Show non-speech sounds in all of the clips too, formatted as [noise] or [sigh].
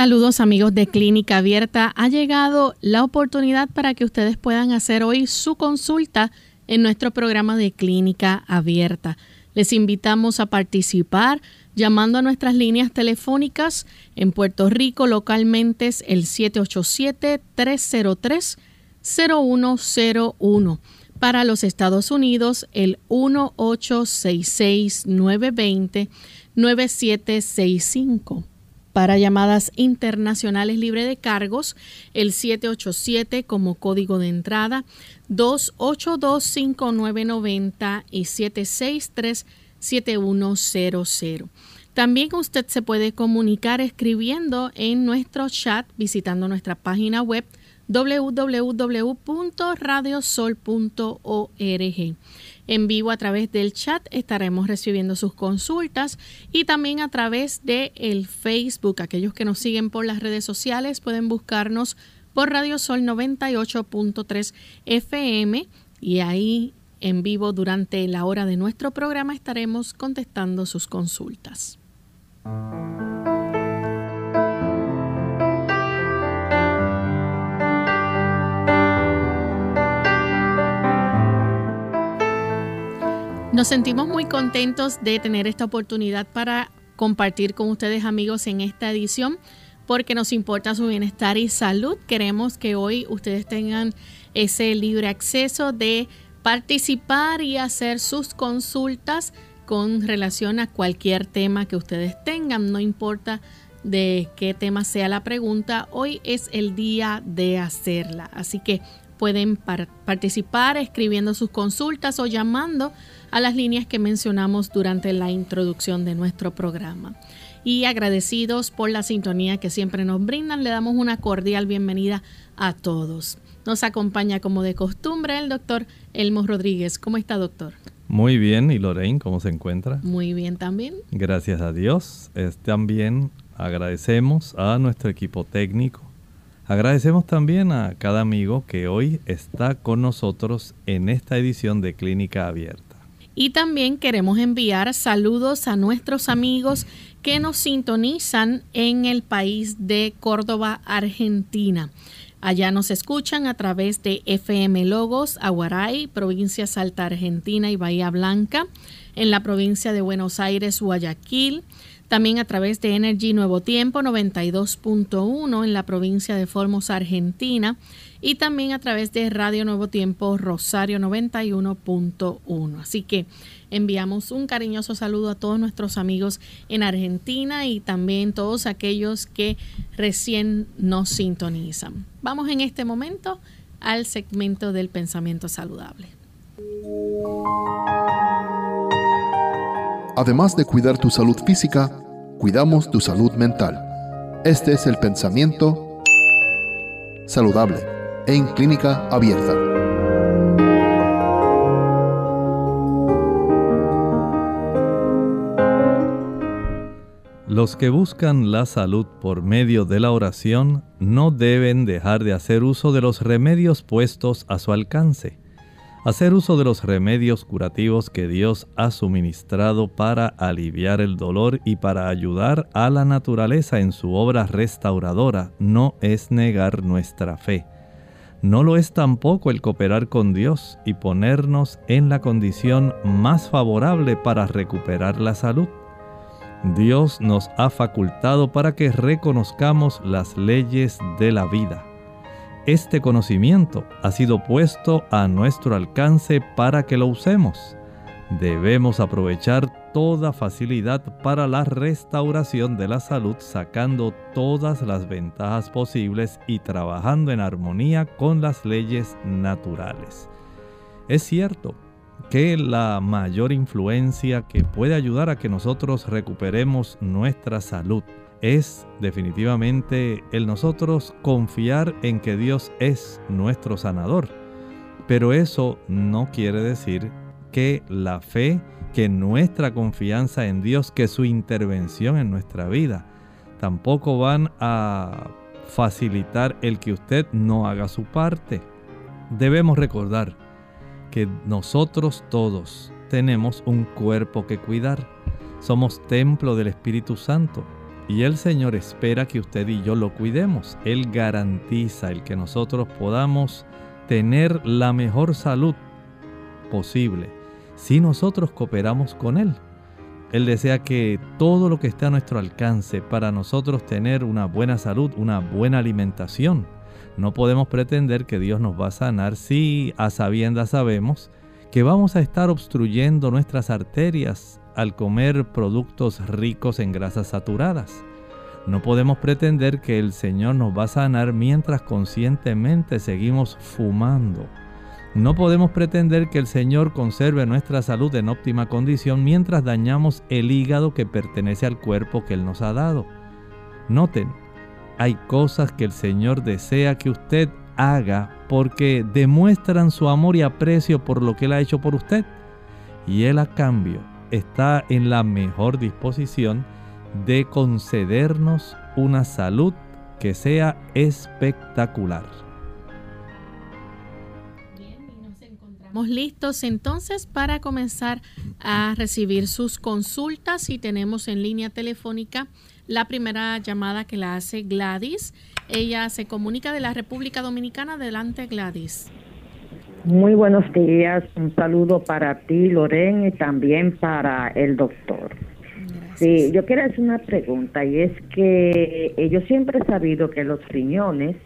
Saludos amigos de Clínica Abierta. Ha llegado la oportunidad para que ustedes puedan hacer hoy su consulta en nuestro programa de Clínica Abierta. Les invitamos a participar llamando a nuestras líneas telefónicas en Puerto Rico localmente es el 787-303-0101. Para los Estados Unidos el 1866-920-9765 para llamadas internacionales libre de cargos, el 787 como código de entrada, 2825990 y 7637100. También usted se puede comunicar escribiendo en nuestro chat visitando nuestra página web www.radiosol.org. En vivo a través del chat estaremos recibiendo sus consultas y también a través de el Facebook. Aquellos que nos siguen por las redes sociales pueden buscarnos por Radio Sol 98.3 FM y ahí en vivo durante la hora de nuestro programa estaremos contestando sus consultas. Nos sentimos muy contentos de tener esta oportunidad para compartir con ustedes amigos en esta edición porque nos importa su bienestar y salud. Queremos que hoy ustedes tengan ese libre acceso de participar y hacer sus consultas con relación a cualquier tema que ustedes tengan, no importa de qué tema sea la pregunta, hoy es el día de hacerla. Así que pueden participar escribiendo sus consultas o llamando a las líneas que mencionamos durante la introducción de nuestro programa. Y agradecidos por la sintonía que siempre nos brindan, le damos una cordial bienvenida a todos. Nos acompaña como de costumbre el doctor Elmo Rodríguez. ¿Cómo está, doctor? Muy bien, ¿y Lorraine cómo se encuentra? Muy bien también. Gracias a Dios. también agradecemos a nuestro equipo técnico. Agradecemos también a cada amigo que hoy está con nosotros en esta edición de Clínica Abierta. Y también queremos enviar saludos a nuestros amigos que nos sintonizan en el país de Córdoba, Argentina. Allá nos escuchan a través de FM Logos, Aguaray, provincia Salta Argentina y Bahía Blanca, en la provincia de Buenos Aires, Guayaquil, también a través de Energy Nuevo Tiempo 92.1 en la provincia de Formosa, Argentina, y también a través de Radio Nuevo Tiempo Rosario 91.1. Así que enviamos un cariñoso saludo a todos nuestros amigos en Argentina y también todos aquellos que recién nos sintonizan. Vamos en este momento al segmento del pensamiento saludable. Además de cuidar tu salud física, cuidamos tu salud mental. Este es el pensamiento saludable en clínica abierta. Los que buscan la salud por medio de la oración no deben dejar de hacer uso de los remedios puestos a su alcance. Hacer uso de los remedios curativos que Dios ha suministrado para aliviar el dolor y para ayudar a la naturaleza en su obra restauradora no es negar nuestra fe no lo es tampoco el cooperar con Dios y ponernos en la condición más favorable para recuperar la salud. Dios nos ha facultado para que reconozcamos las leyes de la vida. Este conocimiento ha sido puesto a nuestro alcance para que lo usemos. Debemos aprovechar toda facilidad para la restauración de la salud sacando todas las ventajas posibles y trabajando en armonía con las leyes naturales. Es cierto, que la mayor influencia que puede ayudar a que nosotros recuperemos nuestra salud es definitivamente el nosotros confiar en que Dios es nuestro sanador. Pero eso no quiere decir que la fe, que nuestra confianza en Dios, que su intervención en nuestra vida, tampoco van a facilitar el que usted no haga su parte. Debemos recordar que nosotros todos tenemos un cuerpo que cuidar. Somos templo del Espíritu Santo y el Señor espera que usted y yo lo cuidemos. Él garantiza el que nosotros podamos tener la mejor salud posible si nosotros cooperamos con Él. Él desea que todo lo que esté a nuestro alcance para nosotros tener una buena salud, una buena alimentación. No podemos pretender que Dios nos va a sanar si a sabiendas sabemos que vamos a estar obstruyendo nuestras arterias al comer productos ricos en grasas saturadas. No podemos pretender que el Señor nos va a sanar mientras conscientemente seguimos fumando no podemos pretender que el Señor conserve nuestra salud en óptima condición mientras dañamos el hígado que pertenece al cuerpo que Él nos ha dado. Noten, hay cosas que el Señor desea que usted haga porque demuestran su amor y aprecio por lo que Él ha hecho por usted. Y Él a cambio está en la mejor disposición de concedernos una salud que sea espectacular. Estamos listos entonces para comenzar a recibir sus consultas y tenemos en línea telefónica la primera llamada que la hace Gladys. Ella se comunica de la República Dominicana. Adelante Gladys. Muy buenos días. Un saludo para ti, Loren, y también para el doctor. Sí, yo quiero hacer una pregunta y es que eh, yo siempre he sabido que los riñones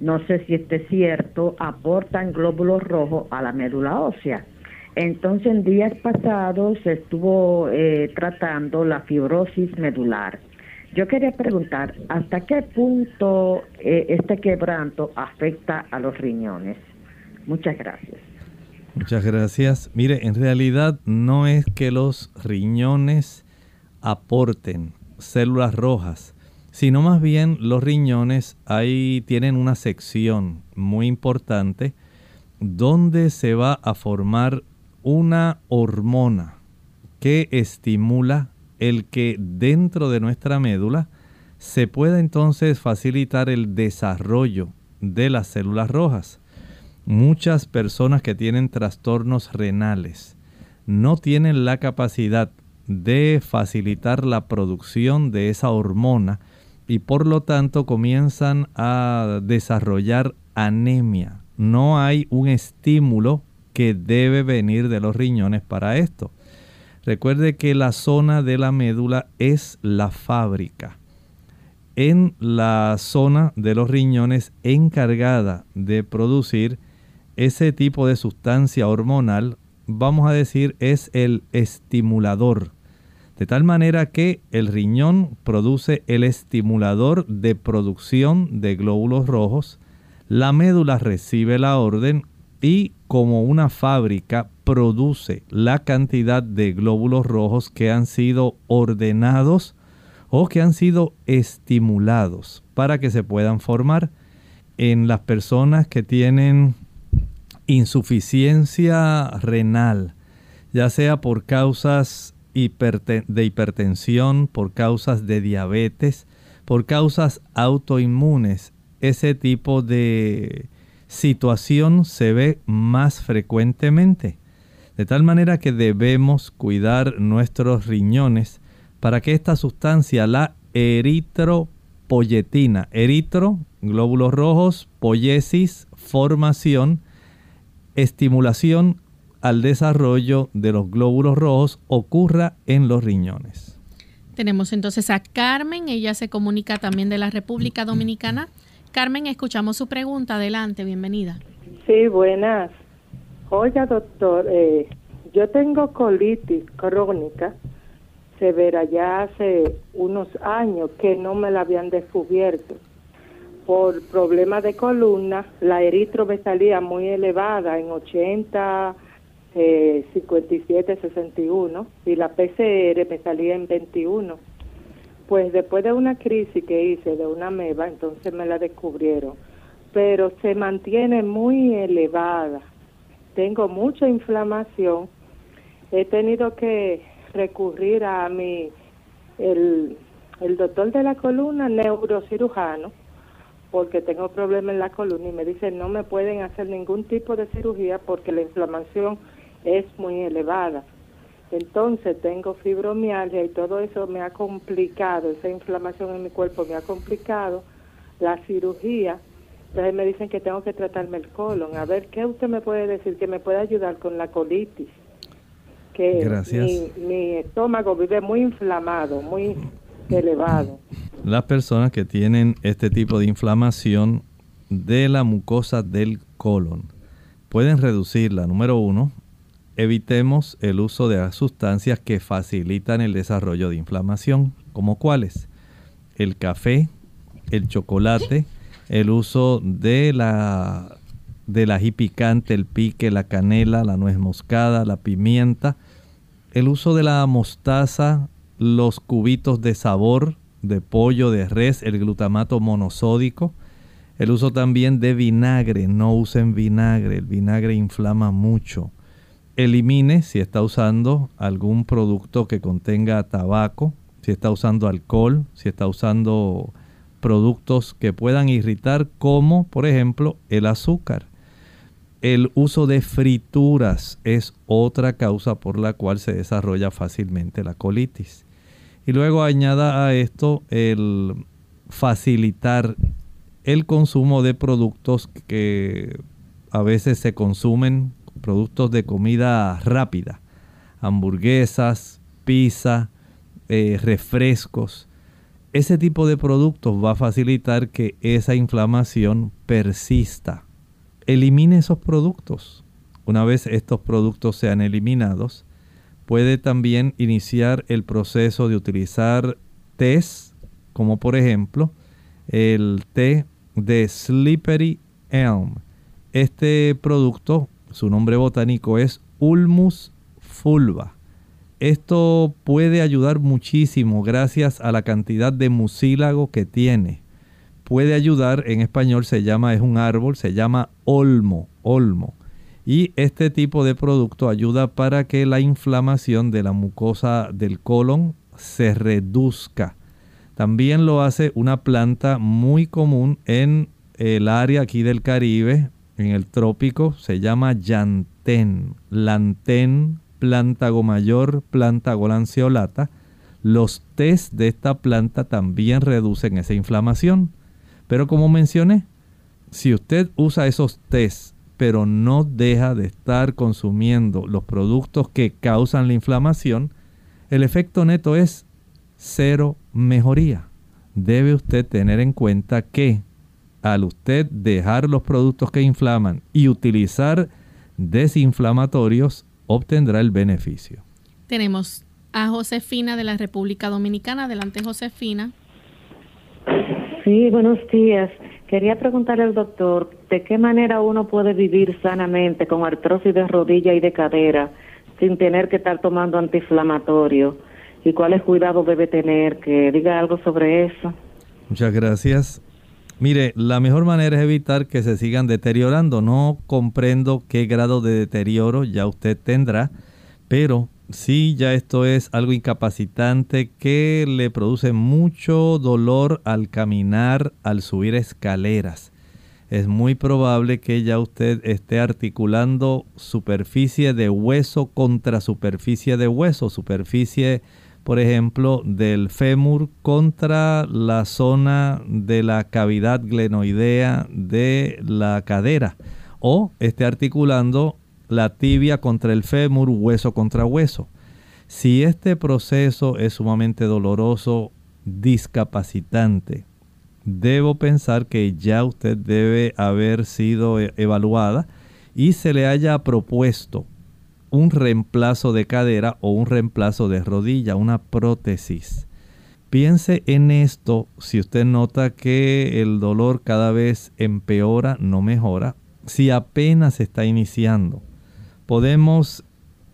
no sé si este es cierto, aportan glóbulos rojos a la médula ósea. Entonces, en días pasados se estuvo eh, tratando la fibrosis medular. Yo quería preguntar, ¿hasta qué punto eh, este quebranto afecta a los riñones? Muchas gracias. Muchas gracias. Mire, en realidad no es que los riñones aporten células rojas sino más bien los riñones ahí tienen una sección muy importante donde se va a formar una hormona que estimula el que dentro de nuestra médula se pueda entonces facilitar el desarrollo de las células rojas. Muchas personas que tienen trastornos renales no tienen la capacidad de facilitar la producción de esa hormona y por lo tanto comienzan a desarrollar anemia. No hay un estímulo que debe venir de los riñones para esto. Recuerde que la zona de la médula es la fábrica. En la zona de los riñones encargada de producir ese tipo de sustancia hormonal, vamos a decir, es el estimulador. De tal manera que el riñón produce el estimulador de producción de glóbulos rojos, la médula recibe la orden y como una fábrica produce la cantidad de glóbulos rojos que han sido ordenados o que han sido estimulados para que se puedan formar en las personas que tienen insuficiencia renal, ya sea por causas de hipertensión, por causas de diabetes, por causas autoinmunes. Ese tipo de situación se ve más frecuentemente. De tal manera que debemos cuidar nuestros riñones para que esta sustancia, la eritropoyetina, eritro, glóbulos rojos, poiesis, formación, estimulación al desarrollo de los glóbulos rojos ocurra en los riñones. Tenemos entonces a Carmen, ella se comunica también de la República Dominicana. Carmen, escuchamos su pregunta, adelante, bienvenida. Sí, buenas. Oiga, doctor, eh, yo tengo colitis crónica severa ya hace unos años que no me la habían descubierto. Por problemas de columna, la eritro me salía muy elevada en 80 eh, 57-61 y la PCR me salía en 21. Pues después de una crisis que hice de una meba, entonces me la descubrieron. Pero se mantiene muy elevada. Tengo mucha inflamación. He tenido que recurrir a mi, el, el doctor de la columna, neurocirujano, porque tengo problemas en la columna y me dice no me pueden hacer ningún tipo de cirugía porque la inflamación es muy elevada. Entonces tengo fibromialgia y todo eso me ha complicado, esa inflamación en mi cuerpo me ha complicado la cirugía. Entonces me dicen que tengo que tratarme el colon. A ver, ¿qué usted me puede decir que me puede ayudar con la colitis? Que Gracias. mi estómago vive muy inflamado, muy Las personas que tienen este tipo de inflamación de la mucosa del colon pueden reducirla. Número uno, evitemos el uso de sustancias que facilitan el desarrollo de inflamación, como cuáles? El café, el chocolate, el uso de la del ají picante, el pique, la canela, la nuez moscada, la pimienta, el uso de la mostaza, los cubitos de sabor de pollo, de res, el glutamato monosódico, el uso también de vinagre, no usen vinagre, el vinagre inflama mucho. Elimine si está usando algún producto que contenga tabaco, si está usando alcohol, si está usando productos que puedan irritar como por ejemplo el azúcar. El uso de frituras es otra causa por la cual se desarrolla fácilmente la colitis. Y luego añada a esto el facilitar el consumo de productos que a veces se consumen, productos de comida rápida, hamburguesas, pizza, eh, refrescos. Ese tipo de productos va a facilitar que esa inflamación persista. Elimine esos productos. Una vez estos productos sean eliminados, puede también iniciar el proceso de utilizar tés, como por ejemplo el té de Slippery Elm. Este producto, su nombre botánico es Ulmus fulva. Esto puede ayudar muchísimo gracias a la cantidad de mucílago que tiene. Puede ayudar, en español se llama, es un árbol, se llama olmo, olmo. Y este tipo de producto ayuda para que la inflamación de la mucosa del colon se reduzca. También lo hace una planta muy común en el área aquí del Caribe, en el trópico, se llama llantén, lantén, plántago mayor, plántago lanceolata. Los tés de esta planta también reducen esa inflamación. Pero como mencioné, si usted usa esos tés pero no deja de estar consumiendo los productos que causan la inflamación, el efecto neto es cero mejoría. Debe usted tener en cuenta que al usted dejar los productos que inflaman y utilizar desinflamatorios, obtendrá el beneficio. Tenemos a Josefina de la República Dominicana. Adelante, Josefina. Sí, buenos días. Quería preguntarle al doctor, ¿de qué manera uno puede vivir sanamente con artrosis de rodilla y de cadera sin tener que estar tomando antiinflamatorio? ¿Y cuáles cuidados debe tener? Que diga algo sobre eso. Muchas gracias. Mire, la mejor manera es evitar que se sigan deteriorando. No comprendo qué grado de deterioro ya usted tendrá, pero sí ya esto es algo incapacitante que le produce mucho dolor al caminar, al subir escaleras. Es muy probable que ya usted esté articulando superficie de hueso contra superficie de hueso, superficie, por ejemplo, del fémur contra la zona de la cavidad glenoidea de la cadera, o esté articulando la tibia contra el fémur, hueso contra hueso. Si este proceso es sumamente doloroso, discapacitante, debo pensar que ya usted debe haber sido e-, evaluada y se le haya propuesto un reemplazo de cadera o un reemplazo de rodilla, una prótesis. Piense en esto si usted nota que el dolor cada vez empeora, no mejora, si apenas está iniciando podemos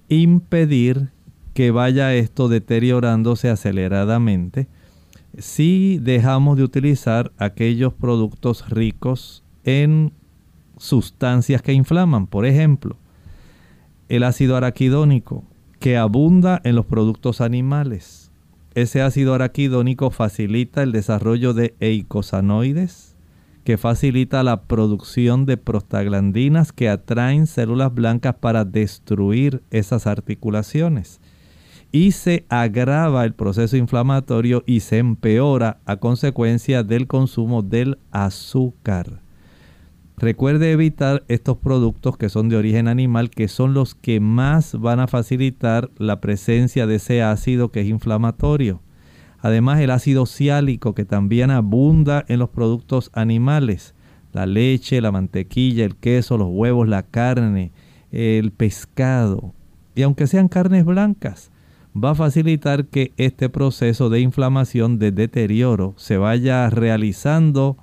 impedir que vaya esto deteriorándose aceleradamente si dejamos de utilizar aquellos productos ricos en sustancias que inflaman. Por ejemplo, el ácido araquidónico que abunda en los productos animales. Ese ácido araquidónico facilita el desarrollo de eicosanoides, que facilita la producción de prostaglandinas que atraen células blancas para destruir esas articulaciones. Y se agrava el proceso inflamatorio y se empeora a consecuencia del consumo del azúcar. Recuerde evitar estos productos que son de origen animal, que son los que más van a facilitar la presencia de ese ácido que es inflamatorio. Además, el ácido ciálico que también abunda en los productos animales, la leche, la mantequilla, el queso, los huevos, la carne, el pescado. Y aunque sean carnes blancas, va a facilitar que este proceso de inflamación, de deterioro, se vaya realizando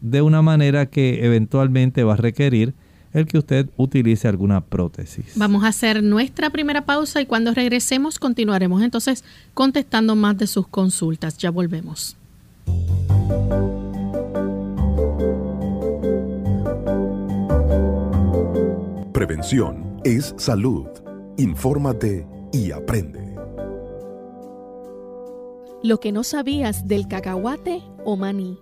de una manera que eventualmente va a requerir el que usted utilice alguna prótesis. Vamos a hacer nuestra primera pausa y cuando regresemos continuaremos entonces contestando más de sus consultas. Ya volvemos. Prevención es salud. Infórmate y aprende. Lo que no sabías del cacahuate o maní.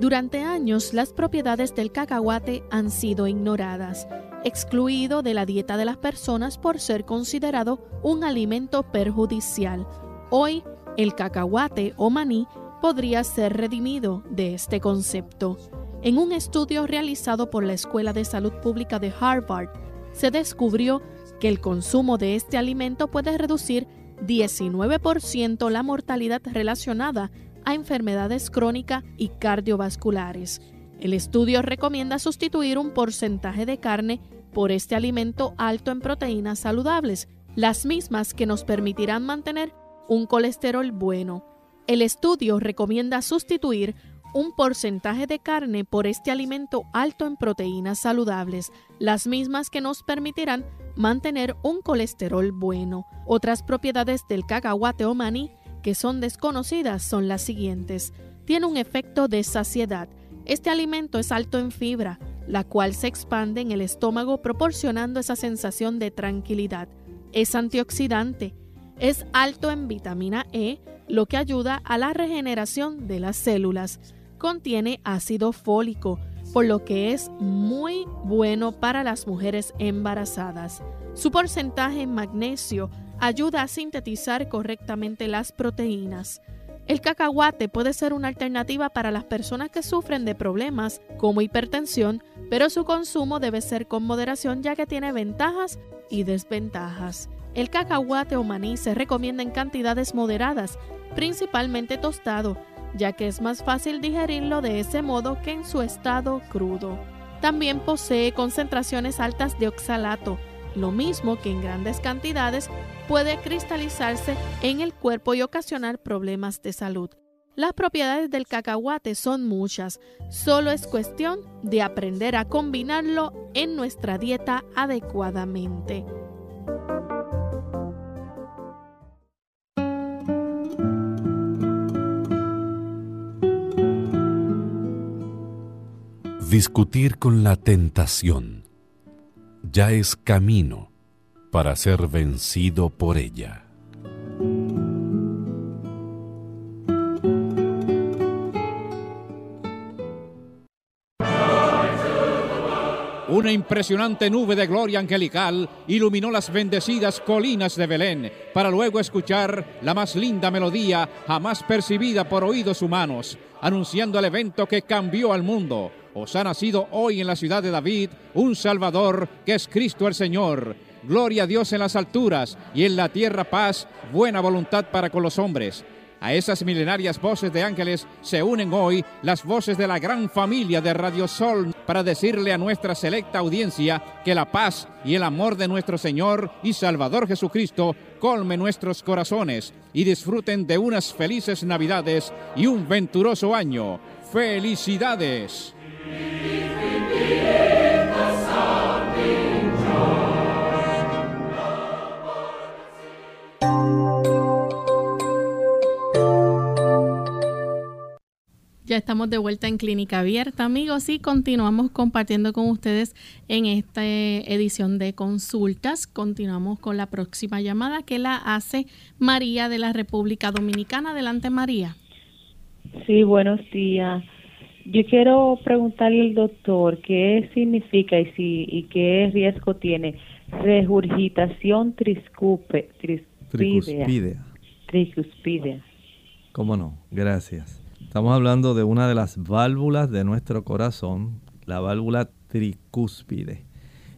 Durante años las propiedades del cacahuate han sido ignoradas, excluido de la dieta de las personas por ser considerado un alimento perjudicial. Hoy, el cacahuate o maní podría ser redimido de este concepto. En un estudio realizado por la Escuela de Salud Pública de Harvard, se descubrió que el consumo de este alimento puede reducir 19% la mortalidad relacionada a enfermedades crónicas y cardiovasculares. El estudio recomienda sustituir un porcentaje de carne por este alimento alto en proteínas saludables, las mismas que nos permitirán mantener un colesterol bueno. El estudio recomienda sustituir un porcentaje de carne por este alimento alto en proteínas saludables, las mismas que nos permitirán mantener un colesterol bueno. Otras propiedades del cacahuate o maní que son desconocidas son las siguientes. Tiene un efecto de saciedad. Este alimento es alto en fibra, la cual se expande en el estómago proporcionando esa sensación de tranquilidad. Es antioxidante. Es alto en vitamina E, lo que ayuda a la regeneración de las células. Contiene ácido fólico, por lo que es muy bueno para las mujeres embarazadas. Su porcentaje en magnesio ayuda a sintetizar correctamente las proteínas. El cacahuate puede ser una alternativa para las personas que sufren de problemas como hipertensión, pero su consumo debe ser con moderación ya que tiene ventajas y desventajas. El cacahuate o maní se recomienda en cantidades moderadas, principalmente tostado, ya que es más fácil digerirlo de ese modo que en su estado crudo. También posee concentraciones altas de oxalato, lo mismo que en grandes cantidades puede cristalizarse en el cuerpo y ocasionar problemas de salud. Las propiedades del cacahuate son muchas, solo es cuestión de aprender a combinarlo en nuestra dieta adecuadamente. Discutir con la tentación ya es camino para ser vencido por ella. Una impresionante nube de gloria angelical iluminó las bendecidas colinas de Belén para luego escuchar la más linda melodía jamás percibida por oídos humanos, anunciando el evento que cambió al mundo. Os ha nacido hoy en la ciudad de David un Salvador que es Cristo el Señor Gloria a Dios en las alturas y en la tierra paz, buena voluntad para con los hombres. A esas milenarias voces de ángeles se unen hoy las voces de la gran familia de Radio Sol para decirle a nuestra selecta audiencia que la paz y el amor de nuestro Señor y Salvador Jesucristo colme nuestros corazones y disfruten de unas felices Navidades y un venturoso año. ¡Felicidades! Ya estamos de vuelta en Clínica Abierta, amigos, y continuamos compartiendo con ustedes en esta edición de consultas. Continuamos con la próxima llamada que la hace María de la República Dominicana. Adelante, María. Sí, buenos días. Yo quiero preguntarle al doctor qué significa y si y qué riesgo tiene regurgitación triscupe, tricuspidea. Tricuspidea. ¿Cómo no? Gracias. Estamos hablando de una de las válvulas de nuestro corazón, la válvula tricúspide.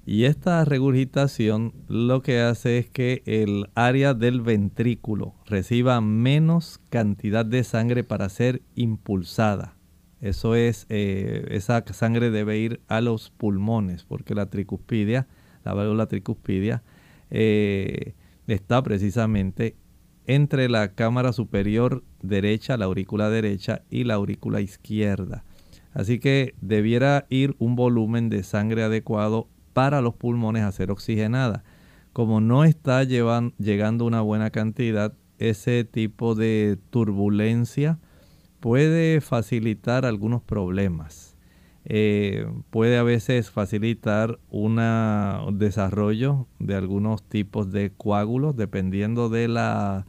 Y esta regurgitación lo que hace es que el área del ventrículo reciba menos cantidad de sangre para ser impulsada. Eso es, eh, esa sangre debe ir a los pulmones porque la tricuspidia, la válvula tricuspidia, eh, está precisamente entre la cámara superior derecha, la aurícula derecha y la aurícula izquierda. Así que debiera ir un volumen de sangre adecuado para los pulmones a ser oxigenada. Como no está llegando una buena cantidad, ese tipo de turbulencia puede facilitar algunos problemas. Eh, puede a veces facilitar un desarrollo de algunos tipos de coágulos dependiendo de la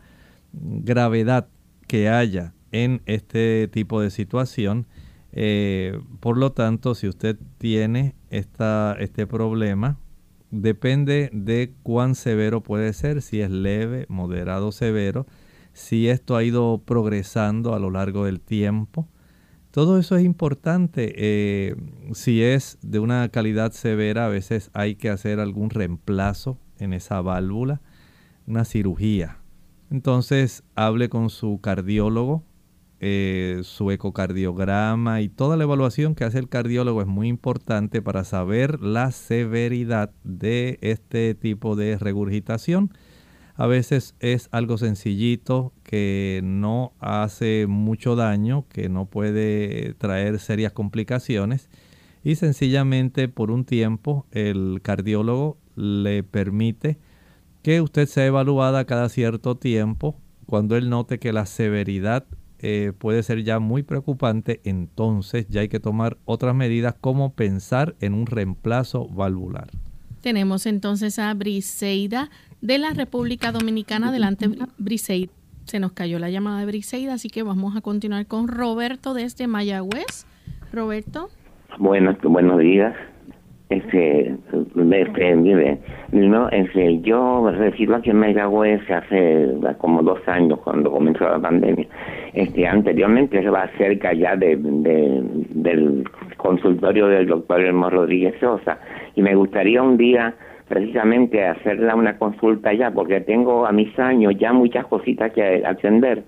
gravedad que haya en este tipo de situación. Eh, por lo tanto, si usted tiene esta, este problema, depende de cuán severo puede ser, si es leve, moderado, severo, si esto ha ido progresando a lo largo del tiempo. Todo eso es importante. Eh, si es de una calidad severa, a veces hay que hacer algún reemplazo en esa válvula, una cirugía. Entonces hable con su cardiólogo, eh, su ecocardiograma y toda la evaluación que hace el cardiólogo es muy importante para saber la severidad de este tipo de regurgitación. A veces es algo sencillito que no hace mucho daño, que no puede traer serias complicaciones y sencillamente por un tiempo el cardiólogo le permite que usted sea evaluada cada cierto tiempo. Cuando él note que la severidad eh, puede ser ya muy preocupante, entonces ya hay que tomar otras medidas como pensar en un reemplazo valvular. Tenemos entonces a Briseida de la República Dominicana. Adelante, Briseida. Se nos cayó la llamada de Briseida, así que vamos a continuar con Roberto desde Mayagüez. Roberto. Buenos, buenos días. Este, este, mire, no, este, yo resido aquí en Mayagüez hace como dos años cuando comenzó la pandemia. Este, anteriormente estaba cerca ya de, del consultorio del doctor Elmo Rodríguez Sosa y me gustaría un día precisamente hacerla una consulta ya porque tengo a mis años ya muchas cositas que atender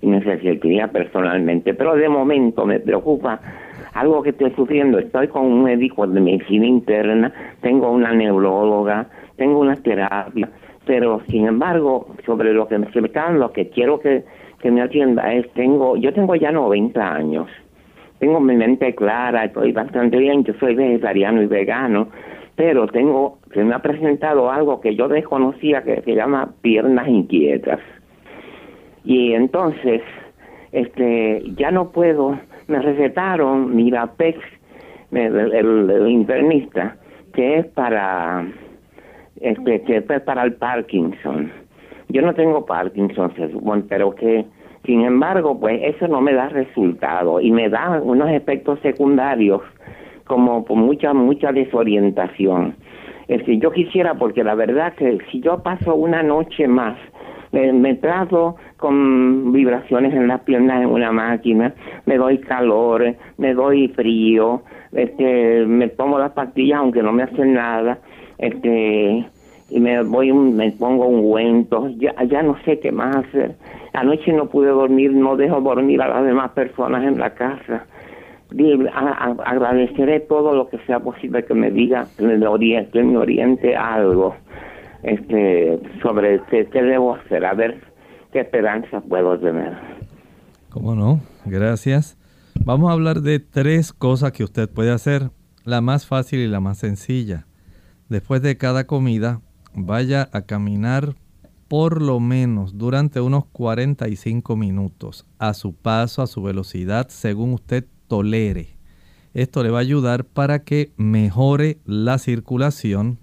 y necesitaría personalmente, pero de momento me preocupa algo que estoy sufriendo. Estoy con un médico de medicina interna, tengo una neuróloga, tengo una terapia, pero sin embargo, sobre lo que me están, lo que quiero que, que me atienda es, tengo, yo tengo ya 90 años, tengo mi mente clara, estoy bastante bien, yo soy vegetariano y vegano, pero tengo, se me ha presentado algo que yo desconocía que se llama piernas inquietas. Y entonces, este, ya no puedo me recetaron Mirapex, el, el, internista, que es para este, que es para el Parkinson. Yo no tengo Parkinson, pero que sin embargo, pues eso no me da resultado y me da unos efectos secundarios como por mucha mucha desorientación. Es decir, yo quisiera porque la verdad que si yo paso una noche más me, trato con vibraciones en las piernas en una máquina, me doy calor, me doy frío, este, me tomo las pastillas aunque no me hacen nada, este, y me voy, me pongo ungüentos, ya, ya no sé qué más hacer. Anoche no pude dormir, no dejo dormir a las demás personas en la casa. Agradeceré todo lo que sea posible que me diga, que me oriente, me oriente algo este, sobre qué, debo hacer, a ver qué esperanza puedo tener. ¿Cómo no? Gracias. Vamos a hablar de tres cosas que usted puede hacer, la más fácil y la más sencilla. Después de cada comida, vaya a caminar por lo menos durante unos 45 minutos a su paso, a su velocidad, según usted tolere. Esto le va a ayudar para que mejore la circulación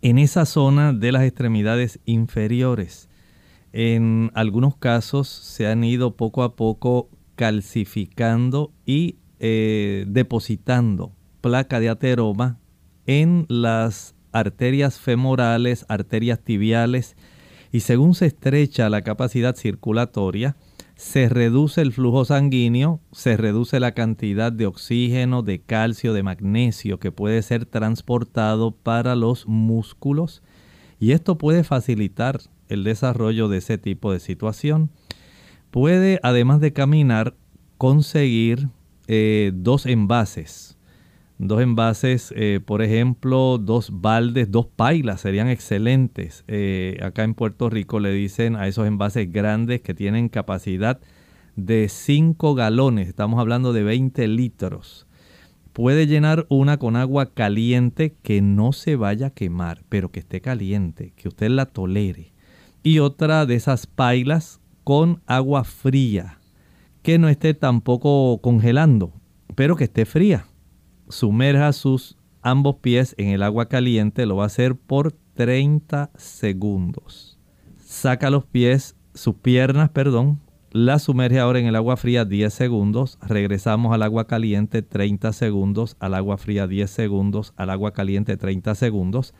en esa zona de las extremidades inferiores. En algunos casos se han ido poco a poco calcificando y eh, depositando placa de ateroma en las arterias femorales, arterias tibiales y según se estrecha la capacidad circulatoria, se reduce el flujo sanguíneo, se reduce la cantidad de oxígeno, de calcio, de magnesio que puede ser transportado para los músculos y esto puede facilitar el desarrollo de ese tipo de situación. Puede, además de caminar, conseguir eh, dos envases Dos envases, eh, por ejemplo, dos baldes, dos pailas serían excelentes. Eh, acá en Puerto Rico le dicen a esos envases grandes que tienen capacidad de 5 galones, estamos hablando de 20 litros. Puede llenar una con agua caliente que no se vaya a quemar, pero que esté caliente, que usted la tolere. Y otra de esas pailas con agua fría, que no esté tampoco congelando, pero que esté fría sumerja sus ambos pies en el agua caliente, lo va a hacer por 30 segundos. Saca los pies, sus piernas, perdón, la sumerge ahora en el agua fría 10 segundos, regresamos al agua caliente 30 segundos, al agua fría 10 segundos, al agua caliente 30 segundos,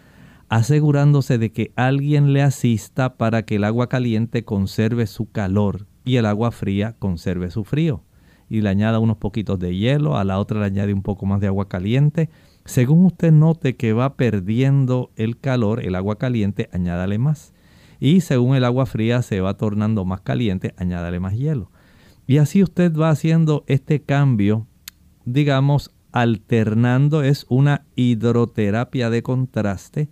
asegurándose de que alguien le asista para que el agua caliente conserve su calor y el agua fría conserve su frío y le añada unos poquitos de hielo, a la otra le añade un poco más de agua caliente. Según usted note que va perdiendo el calor, el agua caliente, añádale más. Y según el agua fría se va tornando más caliente, añádale más hielo. Y así usted va haciendo este cambio, digamos, alternando, es una hidroterapia de contraste.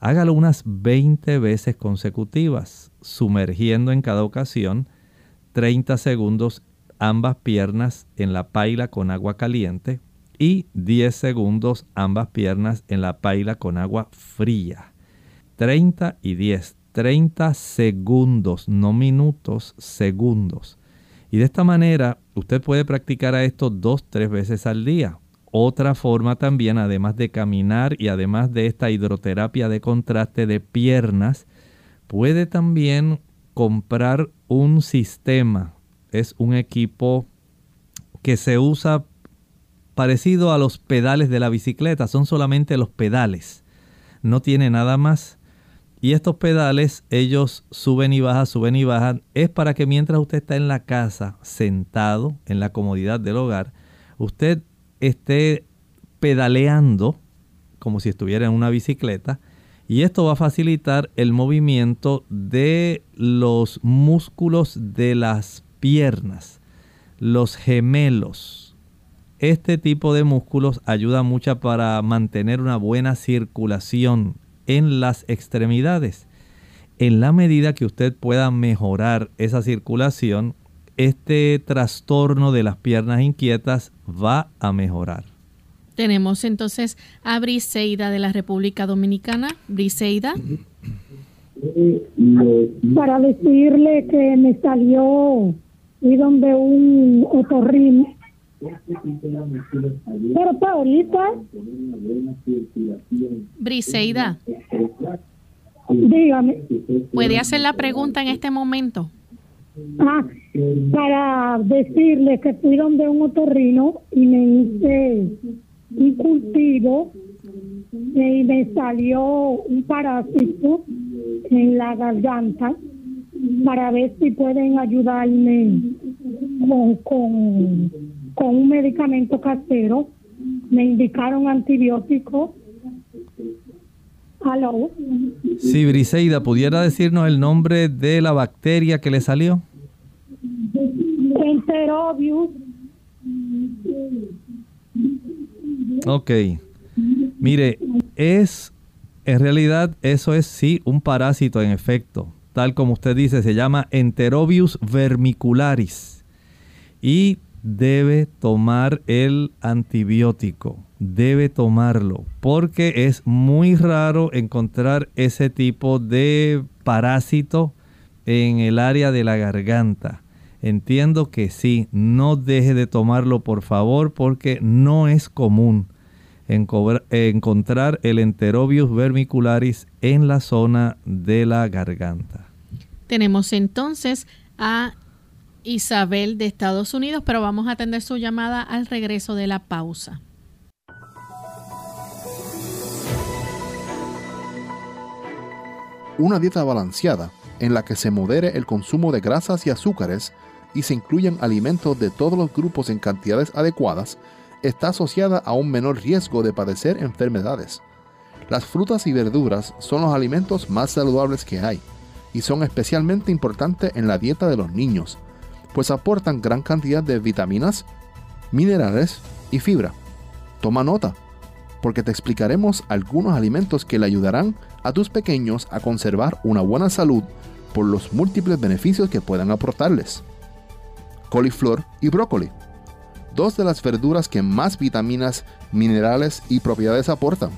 Hágalo unas 20 veces consecutivas, sumergiendo en cada ocasión 30 segundos ambas piernas en la paila con agua caliente y 10 segundos ambas piernas en la paila con agua fría. 30 y 10, 30 segundos, no minutos, segundos. Y de esta manera usted puede practicar a esto dos, tres veces al día. Otra forma también, además de caminar y además de esta hidroterapia de contraste de piernas, puede también comprar un sistema es un equipo que se usa parecido a los pedales de la bicicleta, son solamente los pedales, no tiene nada más. Y estos pedales, ellos suben y bajan, suben y bajan, es para que mientras usted está en la casa, sentado en la comodidad del hogar, usted esté pedaleando como si estuviera en una bicicleta y esto va a facilitar el movimiento de los músculos de las piernas, los gemelos. Este tipo de músculos ayuda mucho para mantener una buena circulación en las extremidades. En la medida que usted pueda mejorar esa circulación, este trastorno de las piernas inquietas va a mejorar. Tenemos entonces a Briseida de la República Dominicana. Briseida. Para decirle que me salió y donde un otorrino. Pero está ahorita. Briseida. Dígame. ¿Puede hacer la pregunta en este momento? Ah, para decirle que fui donde un otorrino y me hice un cultivo y me salió un parásito en la garganta para ver si pueden ayudarme con, con, un medicamento casero. Me indicaron antibióticos. ¿Aló? Sí, Briseida, ¿pudiera decirnos el nombre de la bacteria que le salió? Enterobius. Ok. Mire, es, en realidad, eso es sí un parásito en efecto tal como usted dice, se llama Enterobius vermicularis. Y debe tomar el antibiótico, debe tomarlo, porque es muy raro encontrar ese tipo de parásito en el área de la garganta. Entiendo que sí, no deje de tomarlo por favor porque no es común encontrar el enterobius vermicularis en la zona de la garganta. Tenemos entonces a Isabel de Estados Unidos, pero vamos a atender su llamada al regreso de la pausa. Una dieta balanceada en la que se modere el consumo de grasas y azúcares y se incluyan alimentos de todos los grupos en cantidades adecuadas está asociada a un menor riesgo de padecer enfermedades. Las frutas y verduras son los alimentos más saludables que hay y son especialmente importantes en la dieta de los niños, pues aportan gran cantidad de vitaminas, minerales y fibra. Toma nota, porque te explicaremos algunos alimentos que le ayudarán a tus pequeños a conservar una buena salud por los múltiples beneficios que puedan aportarles. Coliflor y brócoli dos de las verduras que más vitaminas, minerales y propiedades aportan.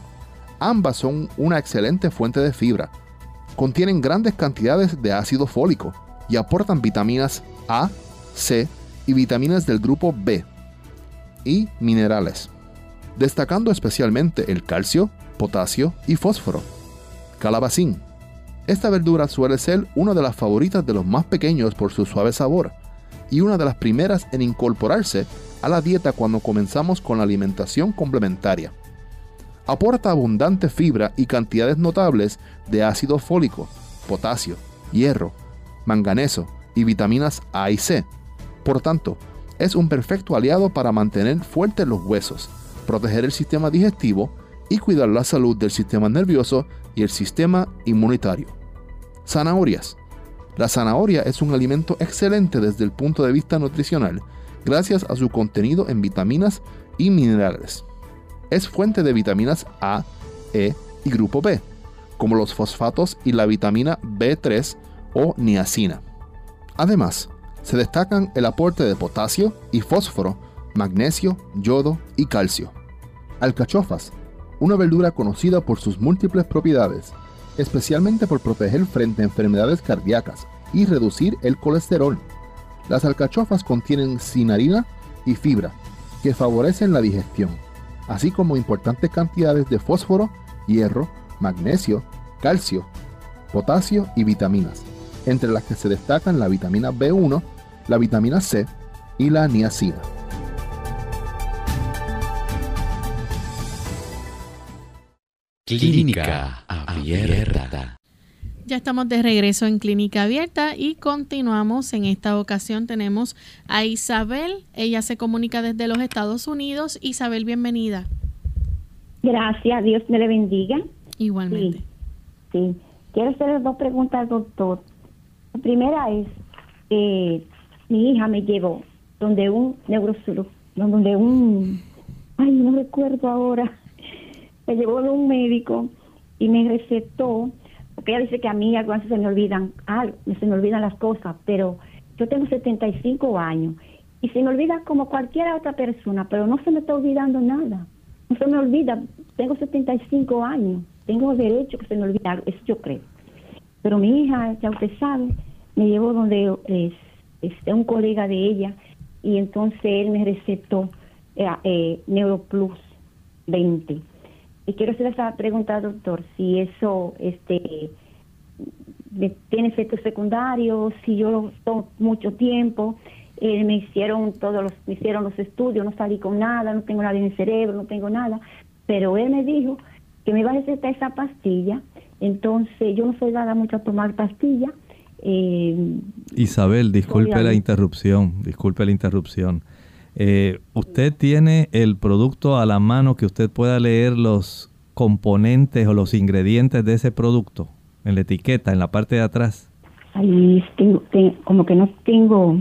Ambas son una excelente fuente de fibra. Contienen grandes cantidades de ácido fólico y aportan vitaminas A, C y vitaminas del grupo B y minerales, destacando especialmente el calcio, potasio y fósforo. Calabacín. Esta verdura suele ser una de las favoritas de los más pequeños por su suave sabor y una de las primeras en incorporarse a la dieta cuando comenzamos con la alimentación complementaria. Aporta abundante fibra y cantidades notables de ácido fólico, potasio, hierro, manganeso y vitaminas A y C. Por tanto, es un perfecto aliado para mantener fuertes los huesos, proteger el sistema digestivo y cuidar la salud del sistema nervioso y el sistema inmunitario. Zanahorias. La zanahoria es un alimento excelente desde el punto de vista nutricional gracias a su contenido en vitaminas y minerales. Es fuente de vitaminas A, E y grupo B, como los fosfatos y la vitamina B3 o niacina. Además, se destacan el aporte de potasio y fósforo, magnesio, yodo y calcio. Alcachofas, una verdura conocida por sus múltiples propiedades, especialmente por proteger frente a enfermedades cardíacas y reducir el colesterol. Las alcachofas contienen cinarina y fibra, que favorecen la digestión, así como importantes cantidades de fósforo, hierro, magnesio, calcio, potasio y vitaminas, entre las que se destacan la vitamina B1, la vitamina C y la niacina. Clínica Abierta. Ya estamos de regreso en Clínica Abierta y continuamos. En esta ocasión tenemos a Isabel. Ella se comunica desde los Estados Unidos. Isabel, bienvenida. Gracias, Dios me le bendiga. Igualmente. Sí, quiero hacerle dos preguntas al doctor. La primera es, que mi hija me llevó donde un neurocirujano, donde un, ay, no recuerdo ahora, [laughs] me llevó de un médico y me recetó porque ella dice que a mí algunas veces se me olvidan se me olvidan las cosas, pero yo tengo 75 años y se me olvida como cualquier otra persona, pero no se me está olvidando nada. No se me olvida, tengo 75 años, tengo derecho que se me olvide algo, eso yo creo. Pero mi hija, ya usted sabe, me llevó donde es, este, un colega de ella y entonces él me recetó eh, eh, Neuroplus 20 y quiero hacer esa pregunta, doctor, si eso este tiene efectos secundarios, si yo lo tomo mucho tiempo, eh, me hicieron todos los, me hicieron los estudios, no salí con nada, no tengo nada en el cerebro, no tengo nada, pero él me dijo que me iba a recetar esa pastilla, entonces yo no soy dada mucho a tomar pastilla. Eh, Isabel, disculpe la interrupción, disculpe la interrupción. Eh, ¿Usted tiene el producto a la mano que usted pueda leer los componentes o los ingredientes de ese producto en la etiqueta, en la parte de atrás? Ahí tengo, como que no tengo.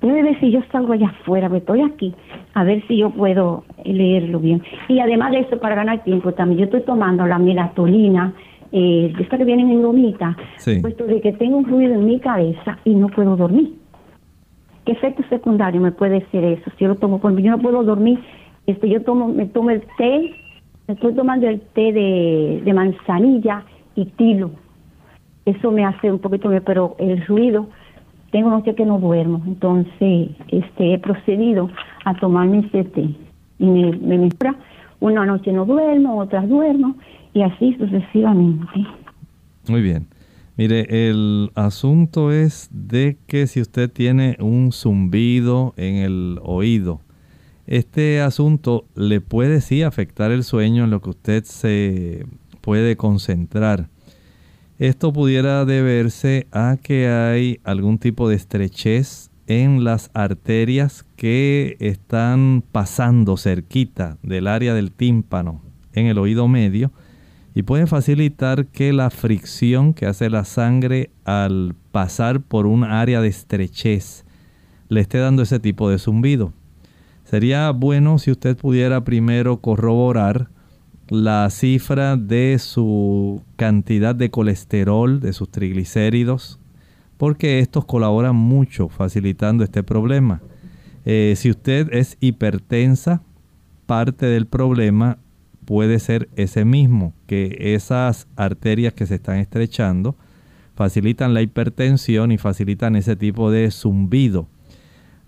Debe ver si yo salgo allá afuera, pero estoy aquí, a ver si yo puedo leerlo bien. Y además de eso, para ganar tiempo también, yo estoy tomando la melatolina, eh, esta que viene en gomita, puesto de que tengo un ruido en mi cabeza y no puedo dormir. ¿Qué efecto secundario me puede ser eso? Si yo lo tomo por yo no puedo dormir, este, yo tomo, me tomo el té, me estoy tomando el té de, de manzanilla y tilo. Eso me hace un poquito, pero el ruido, tengo noche que no duermo, entonces este, he procedido a tomarme ese té. Y me, me mejora, una noche no duermo, otras duermo, y así sucesivamente. Muy bien. Mire, el asunto es de que si usted tiene un zumbido en el oído, este asunto le puede sí afectar el sueño en lo que usted se puede concentrar. Esto pudiera deberse a que hay algún tipo de estrechez en las arterias que están pasando cerquita del área del tímpano en el oído medio y puede facilitar que la fricción que hace la sangre al pasar por un área de estrechez le esté dando ese tipo de zumbido. Sería bueno si usted pudiera primero corroborar la cifra de su cantidad de colesterol, de sus triglicéridos, porque estos colaboran mucho facilitando este problema. Eh, si usted es hipertensa, parte del problema puede ser ese mismo, que esas arterias que se están estrechando facilitan la hipertensión y facilitan ese tipo de zumbido.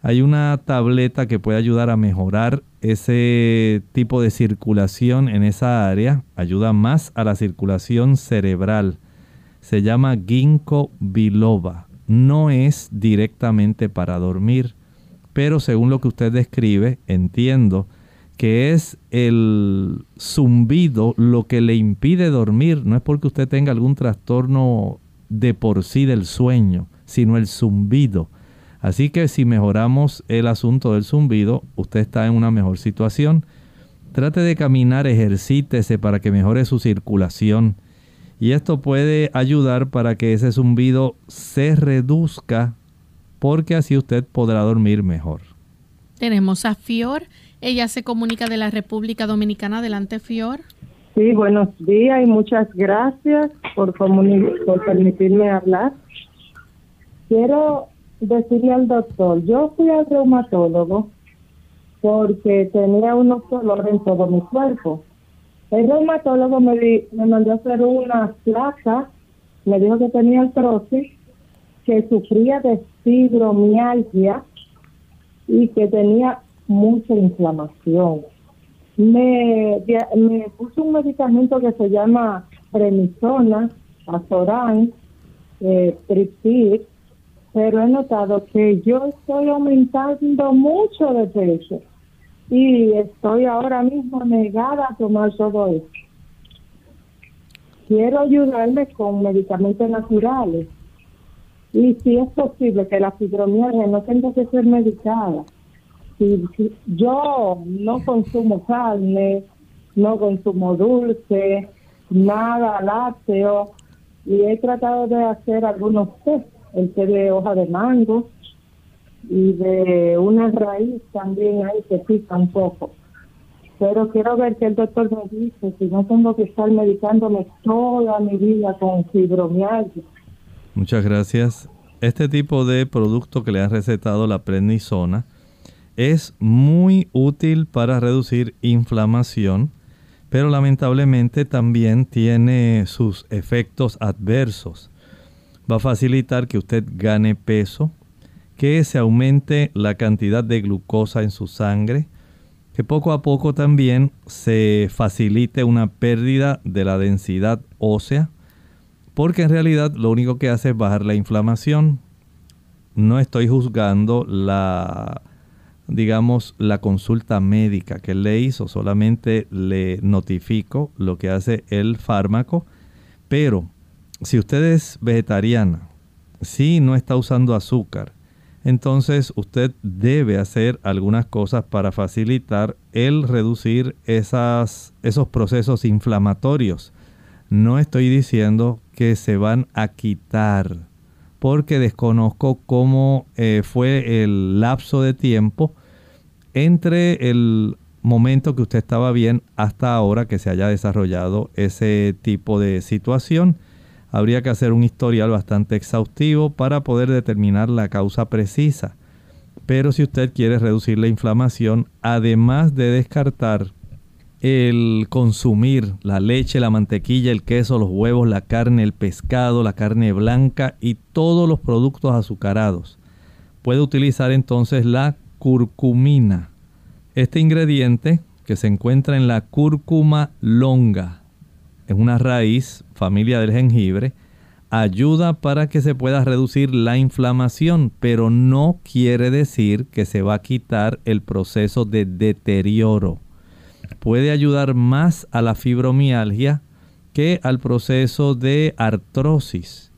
Hay una tableta que puede ayudar a mejorar ese tipo de circulación en esa área, ayuda más a la circulación cerebral. Se llama ginkgo biloba. No es directamente para dormir, pero según lo que usted describe, entiendo que es el zumbido lo que le impide dormir. No es porque usted tenga algún trastorno de por sí del sueño, sino el zumbido. Así que si mejoramos el asunto del zumbido, usted está en una mejor situación. Trate de caminar, ejercítese para que mejore su circulación. Y esto puede ayudar para que ese zumbido se reduzca porque así usted podrá dormir mejor. Tenemos a Fior ella se comunica de la República Dominicana. Adelante, Fior. Sí, buenos días y muchas gracias por, por permitirme hablar. Quiero decirle al doctor, yo fui al reumatólogo porque tenía unos dolores en todo mi cuerpo. El reumatólogo me, me mandó a hacer una placa, me dijo que tenía artrosis, que sufría de fibromialgia y que tenía mucha inflamación. Me, me puso un medicamento que se llama Premisona, Azoran, eh, pero he notado que yo estoy aumentando mucho de peso. Y estoy ahora mismo negada a tomar todo esto. Quiero ayudarme con medicamentos naturales. Y si es posible que la fibromialgia no tenga que ser medicada. Yo no consumo carne, no consumo dulce, nada lácteo, y he tratado de hacer algunos test, el té de hoja de mango y de una raíz también ahí que pica un poco. Pero quiero ver que el doctor me dice si no tengo que estar medicándome toda mi vida con fibromialgia. Muchas gracias. Este tipo de producto que le ha recetado la prednisona es muy útil para reducir inflamación, pero lamentablemente también tiene sus efectos adversos. Va a facilitar que usted gane peso, que se aumente la cantidad de glucosa en su sangre, que poco a poco también se facilite una pérdida de la densidad ósea, porque en realidad lo único que hace es bajar la inflamación. No estoy juzgando la digamos, la consulta médica que él le hizo, solamente le notifico lo que hace el fármaco, pero si usted es vegetariana, si no está usando azúcar, entonces usted debe hacer algunas cosas para facilitar el reducir esos procesos inflamatorios. No estoy diciendo que se van a quitar, porque desconozco cómo eh, fue el lapso de tiempo entre el momento que usted estaba bien hasta ahora que se haya desarrollado ese tipo de situación. Habría que hacer un historial bastante exhaustivo para poder determinar la causa precisa. Pero si usted quiere reducir la inflamación, además de descartar el consumir la leche, la mantequilla, el queso, los huevos, la carne, el pescado, la carne blanca y todos los productos azucarados, puede utilizar entonces la curcumina. Este ingrediente que se encuentra en la cúrcuma longa, es una raíz familia del jengibre, ayuda para que se pueda reducir la inflamación, pero no quiere decir que se va a quitar el proceso de deterioro. Puede ayudar más a la fibromialgia que al proceso de artrosis.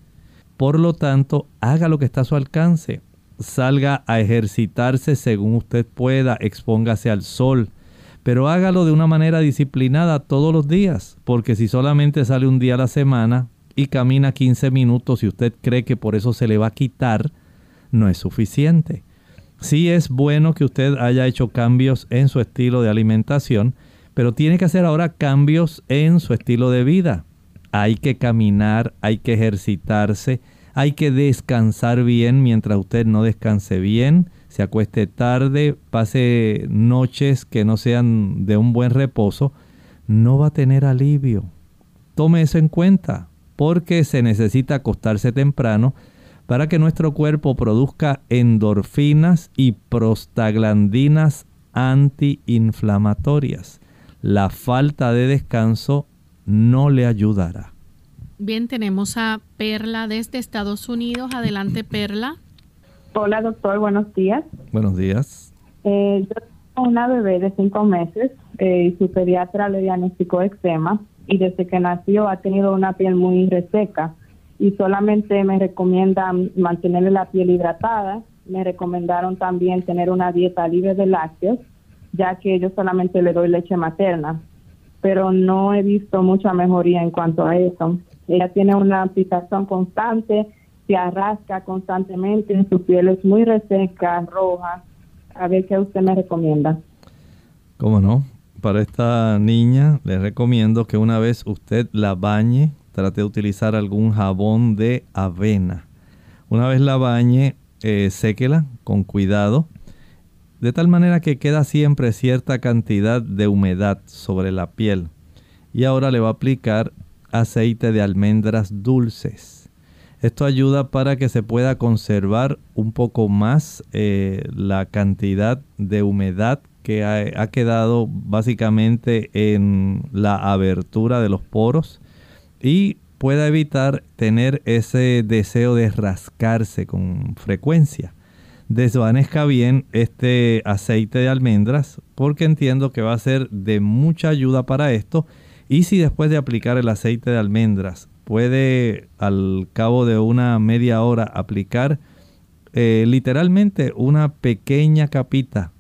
Por lo tanto, haga lo que está a su alcance. Salga a ejercitarse según usted pueda, expóngase al sol, pero hágalo de una manera disciplinada todos los días, porque si solamente sale un día a la semana, y camina 15 minutos y usted cree que por eso se le va a quitar, no es suficiente. Sí es bueno que usted haya hecho cambios en su estilo de alimentación, pero tiene que hacer ahora cambios en su estilo de vida. Hay que caminar, hay que ejercitarse, hay que descansar bien mientras usted no descanse bien, se acueste tarde, pase noches que no sean de un buen reposo, no va a tener alivio. Tome eso en cuenta porque se necesita acostarse temprano para que nuestro cuerpo produzca endorfinas y prostaglandinas antiinflamatorias. La falta de descanso no le ayudará. Bien, tenemos a Perla desde Estados Unidos. Adelante, [clears throat] Perla. Hola, doctor. Buenos días. Buenos días. Eh, yo tengo una bebé de cinco meses eh, y su pediatra le diagnosticó eczema y desde que nació ha tenido una piel muy reseca y solamente me recomiendan mantenerle la piel hidratada. Me recomendaron también tener una dieta libre de lácteos, ya que yo solamente le doy leche materna, pero no he visto mucha mejoría en cuanto a eso. Ella tiene una picazón constante, se arrasca constantemente, su piel es muy reseca, roja. A ver qué usted me recomienda. ¿Cómo no? para esta niña le recomiendo que una vez usted la bañe, trate de utilizar algún jabón de avena. Una vez la bañe, eh, séquela con cuidado, de tal manera que queda siempre cierta cantidad de humedad sobre la piel. Y ahora le va a aplicar aceite de almendras dulces. Esto ayuda para que se pueda conservar un poco más eh, la cantidad de humedad que ha, quedado básicamente en la abertura de los poros y pueda evitar tener ese deseo de rascarse con frecuencia. Desvanezca bien este aceite de almendras porque entiendo que va a ser de mucha ayuda para esto y si después de aplicar el aceite de almendras puede al cabo de una media hora aplicar eh, literalmente una pequeña capita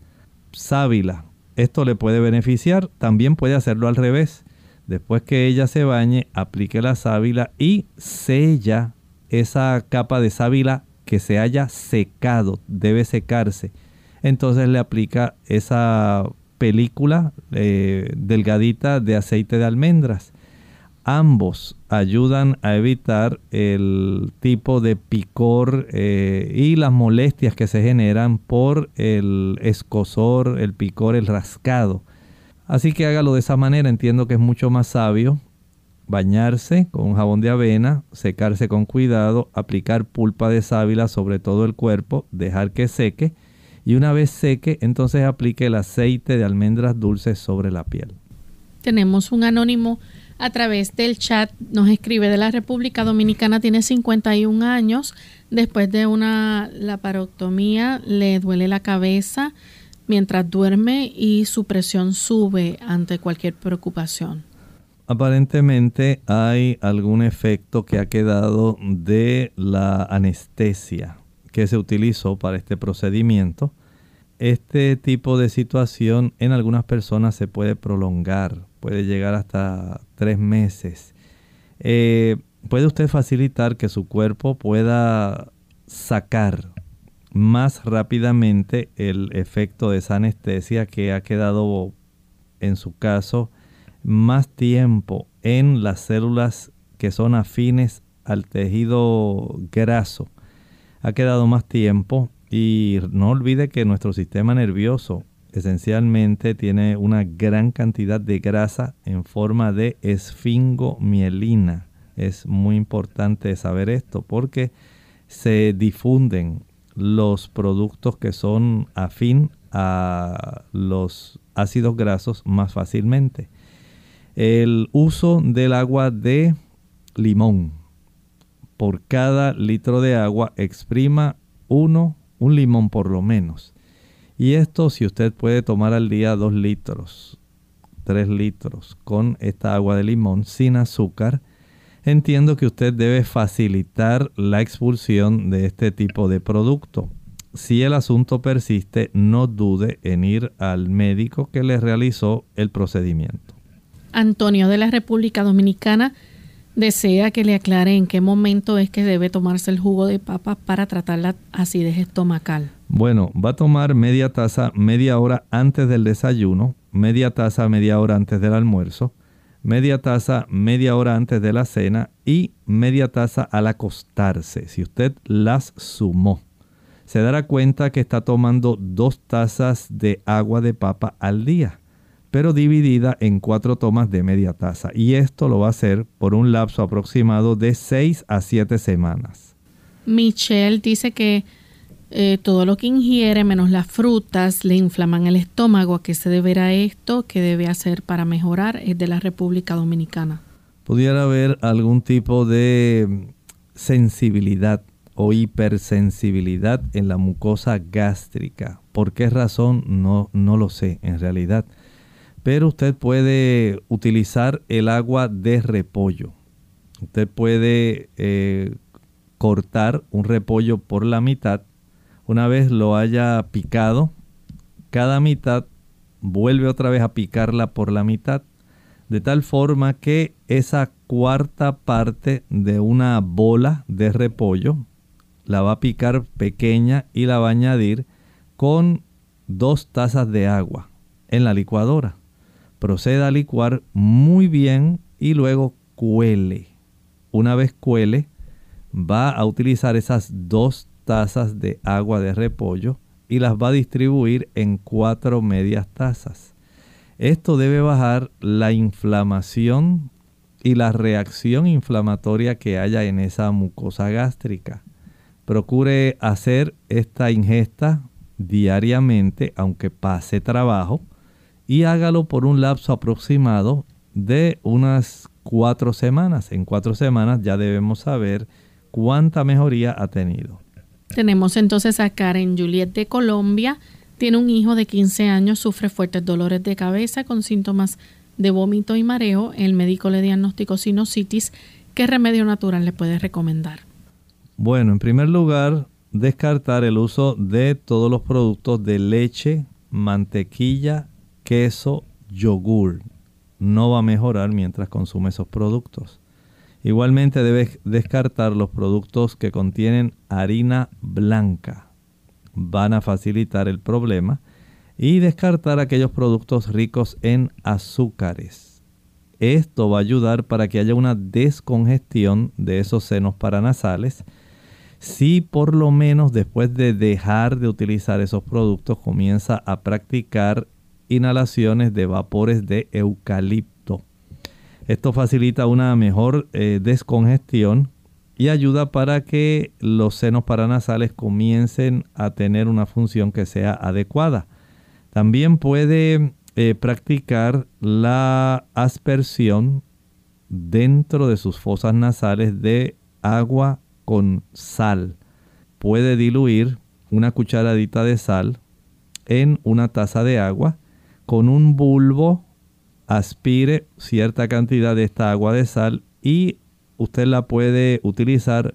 sábila. Esto le puede beneficiar. También puede hacerlo al revés. Después que ella se bañe, aplique la sábila y sella esa capa de sábila que se haya secado. Debe secarse. Entonces le aplica esa película eh, delgadita de aceite de almendras. Ambos ayudan a evitar el tipo de picor eh, y las molestias que se generan por el escosor, el picor, el rascado. Así que hágalo de esa manera, entiendo que es mucho más sabio bañarse con un jabón de avena, secarse con cuidado, aplicar pulpa de sábila sobre todo el cuerpo, dejar que seque y una vez seque entonces aplique el aceite de almendras dulces sobre la piel. Tenemos un anónimo a través del chat. Nos escribe de la República Dominicana, tiene 51 años. Después de una laparoctomía le duele la cabeza mientras duerme y su presión sube ante cualquier preocupación. Aparentemente hay algún efecto que ha quedado de la anestesia que se utilizó para este procedimiento. Este tipo de situación en algunas personas se puede prolongar puede llegar hasta tres meses. Eh, puede usted facilitar que su cuerpo pueda sacar más rápidamente el efecto de esa anestesia que ha quedado en su caso más tiempo en las células que son afines al tejido graso. Ha quedado más tiempo Y no olvide que nuestro sistema nervioso esencialmente tiene una gran cantidad de grasa en forma de esfingomielina. Es muy importante saber esto porque se difunden los productos que son afín a los ácidos grasos más fácilmente. El uso del agua de limón. Por cada litro de agua exprima uno, un limón por lo menos. Y esto si usted puede tomar al día dos litros, tres litros con esta agua de limón sin azúcar, entiendo que usted debe facilitar la expulsión de este tipo de producto. Si el asunto persiste, no dude en ir al médico que le realizó el procedimiento. Antonio de la República Dominicana desea que le aclare en qué momento es que debe tomarse el jugo de papa para tratar la acidez estomacal. Bueno, va a tomar media taza media hora antes del desayuno, media taza media hora antes del almuerzo, media taza media hora antes de la cena y media taza al acostarse, si usted las sumó. Se dará cuenta que está tomando dos tazas de agua de papa al día pero dividida en cuatro tomas de media taza. Y esto lo va a hacer por un lapso aproximado de 6 a 7 semanas. Michelle dice que eh, todo lo que ingiere, menos las frutas, le inflaman el estómago. ¿A qué se deberá esto? ¿Qué debe hacer para mejorar? Es de la República Dominicana. Pudiera haber algún tipo de sensibilidad o hipersensibilidad en la mucosa gástrica. ¿Por qué razón? No, no lo sé en realidad pero usted puede utilizar el agua de repollo. Usted puede eh, cortar un repollo por la mitad. Una vez lo haya picado, cada mitad vuelve otra vez a picarla por la mitad. De tal forma que esa cuarta parte de una bola de repollo la va a picar pequeña y la va a añadir con dos tazas de agua en la licuadora proceda a licuar muy bien y luego cuele. Una vez cuele, va a utilizar esas dos tazas de agua de repollo y las va a distribuir en cuatro medias tazas. Esto debe bajar la inflamación y la reacción inflamatoria que haya en esa mucosa gástrica. Procure hacer esta ingesta diariamente, aunque pase trabajo, y hágalo por un lapso aproximado de unas cuatro semanas. En cuatro semanas ya debemos saber cuánta mejoría ha tenido. Tenemos entonces a Karen Juliet de Colombia. Tiene un hijo de 15 años, sufre fuertes dolores de cabeza con síntomas de vómito y mareo. El médico le diagnosticó sinusitis. ¿Qué remedio natural le puede recomendar? Bueno, en primer lugar, descartar el uso de todos los productos de leche, mantequilla queso, yogur. No va a mejorar mientras consume esos productos. Igualmente debes descartar los productos que contienen harina blanca. Van a facilitar el problema. Y descartar aquellos productos ricos en azúcares. Esto va a ayudar para que haya una descongestión de esos senos paranasales. Si por lo menos después de dejar de utilizar esos productos comienza a practicar inhalaciones de vapores de eucalipto. Esto facilita una mejor eh, descongestión y ayuda para que los senos paranasales comiencen a tener una función que sea adecuada. También puede eh, practicar la aspersión dentro de sus fosas nasales de agua con sal. Puede diluir una cucharadita de sal en una taza de agua con un bulbo aspire cierta cantidad de esta agua de sal y usted la puede utilizar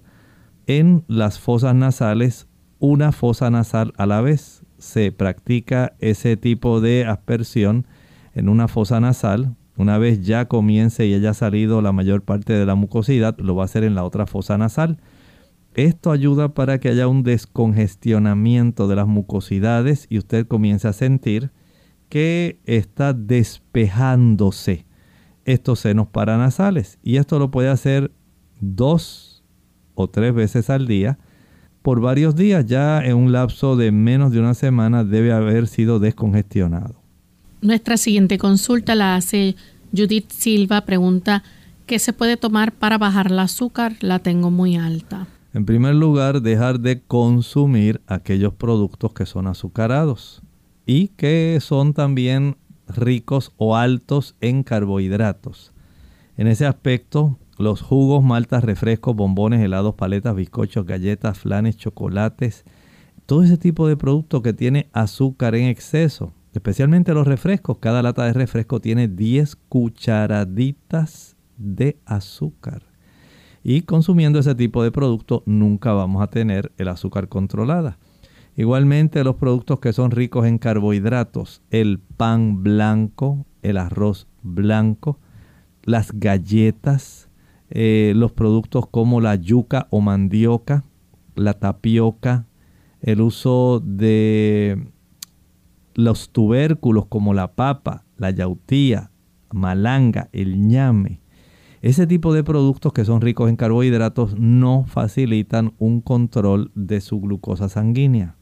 en las fosas nasales, una fosa nasal a la vez. Se practica ese tipo de aspersión en una fosa nasal. Una vez ya comience y haya salido la mayor parte de la mucosidad, lo va a hacer en la otra fosa nasal. Esto ayuda para que haya un descongestionamiento de las mucosidades y usted comience a sentir que está despejándose estos senos paranasales. Y esto lo puede hacer dos o tres veces al día por varios días, ya en un lapso de menos de una semana debe haber sido descongestionado. Nuestra siguiente consulta la hace Judith Silva, pregunta, ¿qué se puede tomar para bajar el azúcar? La tengo muy alta. En primer lugar, dejar de consumir aquellos productos que son azucarados y que son también ricos o altos en carbohidratos. En ese aspecto, los jugos, maltas, refrescos, bombones, helados, paletas, bizcochos, galletas, flanes, chocolates, todo ese tipo de producto que tiene azúcar en exceso, especialmente los refrescos. Cada lata de refresco tiene 10 cucharaditas de azúcar. Y consumiendo ese tipo de producto nunca vamos a tener el azúcar controlada. Igualmente los productos que son ricos en carbohidratos, el pan blanco, el arroz blanco, las galletas, eh, los productos como la yuca o mandioca, la tapioca, el uso de los tubérculos como la papa, la yautía, malanga, el ñame. Ese tipo de productos que son ricos en carbohidratos no facilitan un control de su glucosa sanguínea.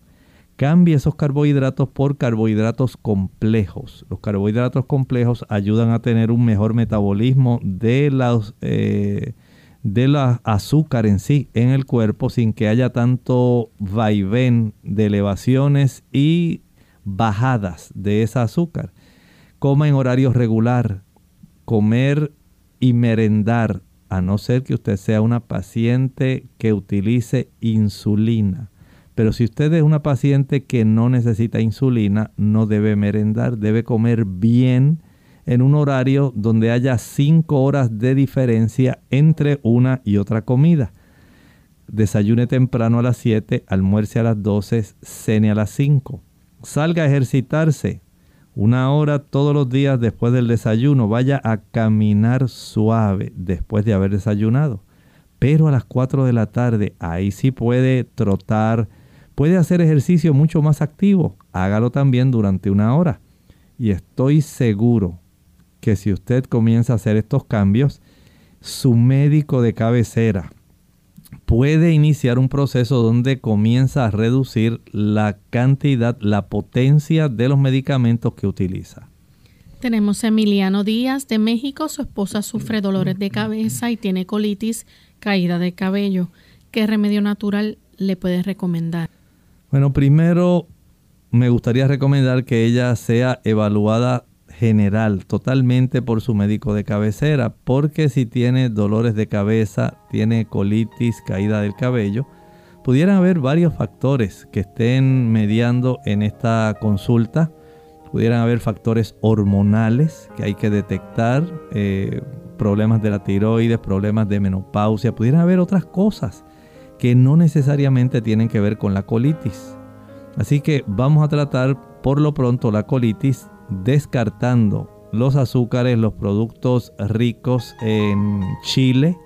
Cambie esos carbohidratos por carbohidratos complejos. Los carbohidratos complejos ayudan a tener un mejor metabolismo de los, eh, de la azúcar en sí en el cuerpo sin que haya tanto vaivén de elevaciones y bajadas de esa azúcar. Coma en horario regular. Comer y merendar, a no ser que usted sea una paciente que utilice insulina pero si usted es una paciente que no necesita insulina, no debe merendar, debe comer bien en un horario donde haya 5 horas de diferencia entre una y otra comida. Desayune temprano a las 7, almuerce a las 12, cene a las 5. Salga a ejercitarse una hora todos los días después del desayuno. Vaya a caminar suave después de haber desayunado. Pero a las 4 de la tarde, ahí sí puede trotar, puede hacer ejercicio mucho más activo. Hágalo también durante una hora. Y estoy seguro que si usted comienza a hacer estos cambios, su médico de cabecera puede iniciar un proceso donde comienza a reducir la cantidad, la potencia de los medicamentos que utiliza. Tenemos a Emiliano Díaz de México. Su esposa sufre dolores de cabeza y tiene colitis, caída de cabello. ¿Qué remedio natural le puedes recomendar? Bueno, primero me gustaría recomendar que ella sea evaluada general, totalmente por su médico de cabecera, porque si tiene dolores de cabeza, tiene colitis, caída del cabello, pudieran haber varios factores que estén mediando en esta consulta. Pudieran haber factores hormonales que hay que detectar, eh, problemas de la tiroides, problemas de menopausia, pudieran haber otras cosas que no necesariamente tienen que ver con la colitis. Así que vamos a tratar por lo pronto la colitis descartando los azúcares, los productos ricos en chile,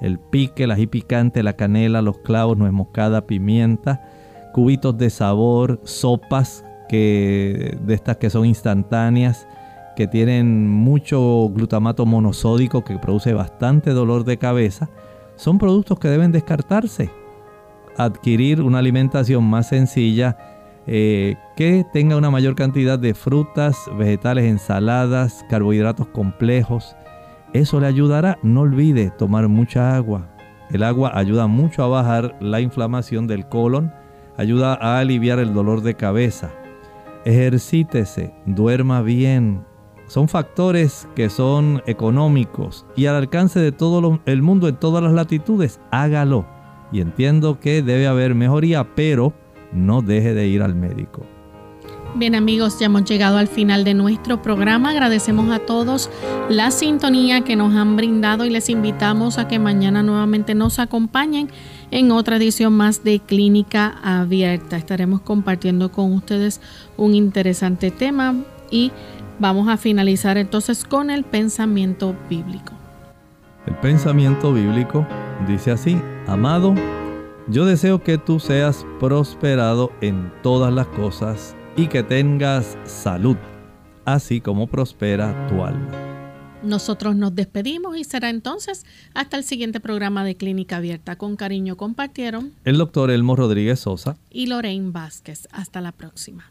el pique, el ají picante, la canela, los clavos, nuez moscada, pimienta, cubitos de sabor, sopas que, de estas que son instantáneas, que tienen mucho glutamato monosódico que produce bastante dolor de cabeza, son productos que deben descartarse adquirir una alimentación más sencilla eh, que tenga una mayor cantidad de frutas, vegetales, ensaladas, carbohidratos complejos. Eso le ayudará. No olvide tomar mucha agua. El agua ayuda mucho a bajar la inflamación del colon, ayuda a aliviar el dolor de cabeza. Ejercítese, duerma bien. Son factores que son económicos y al alcance de todo el mundo en todas las latitudes. Hágalo y entiendo que debe haber mejoría, pero no deje de ir al médico. Bien amigos, ya hemos llegado al final de nuestro programa. Agradecemos a todos la sintonía que nos han brindado y les invitamos a que mañana nuevamente nos acompañen en otra edición más de Clínica Abierta. Estaremos compartiendo con ustedes un interesante tema y vamos a finalizar entonces con el pensamiento bíblico. El pensamiento bíblico dice así, amado, yo deseo que tú seas prosperado en todas las cosas y que tengas salud, así como prospera tu alma. Nosotros nos despedimos y será entonces hasta el siguiente programa de Clínica Abierta. Con cariño compartieron el doctor Elmo Rodríguez Sosa y Lorraine Vázquez. Hasta la próxima.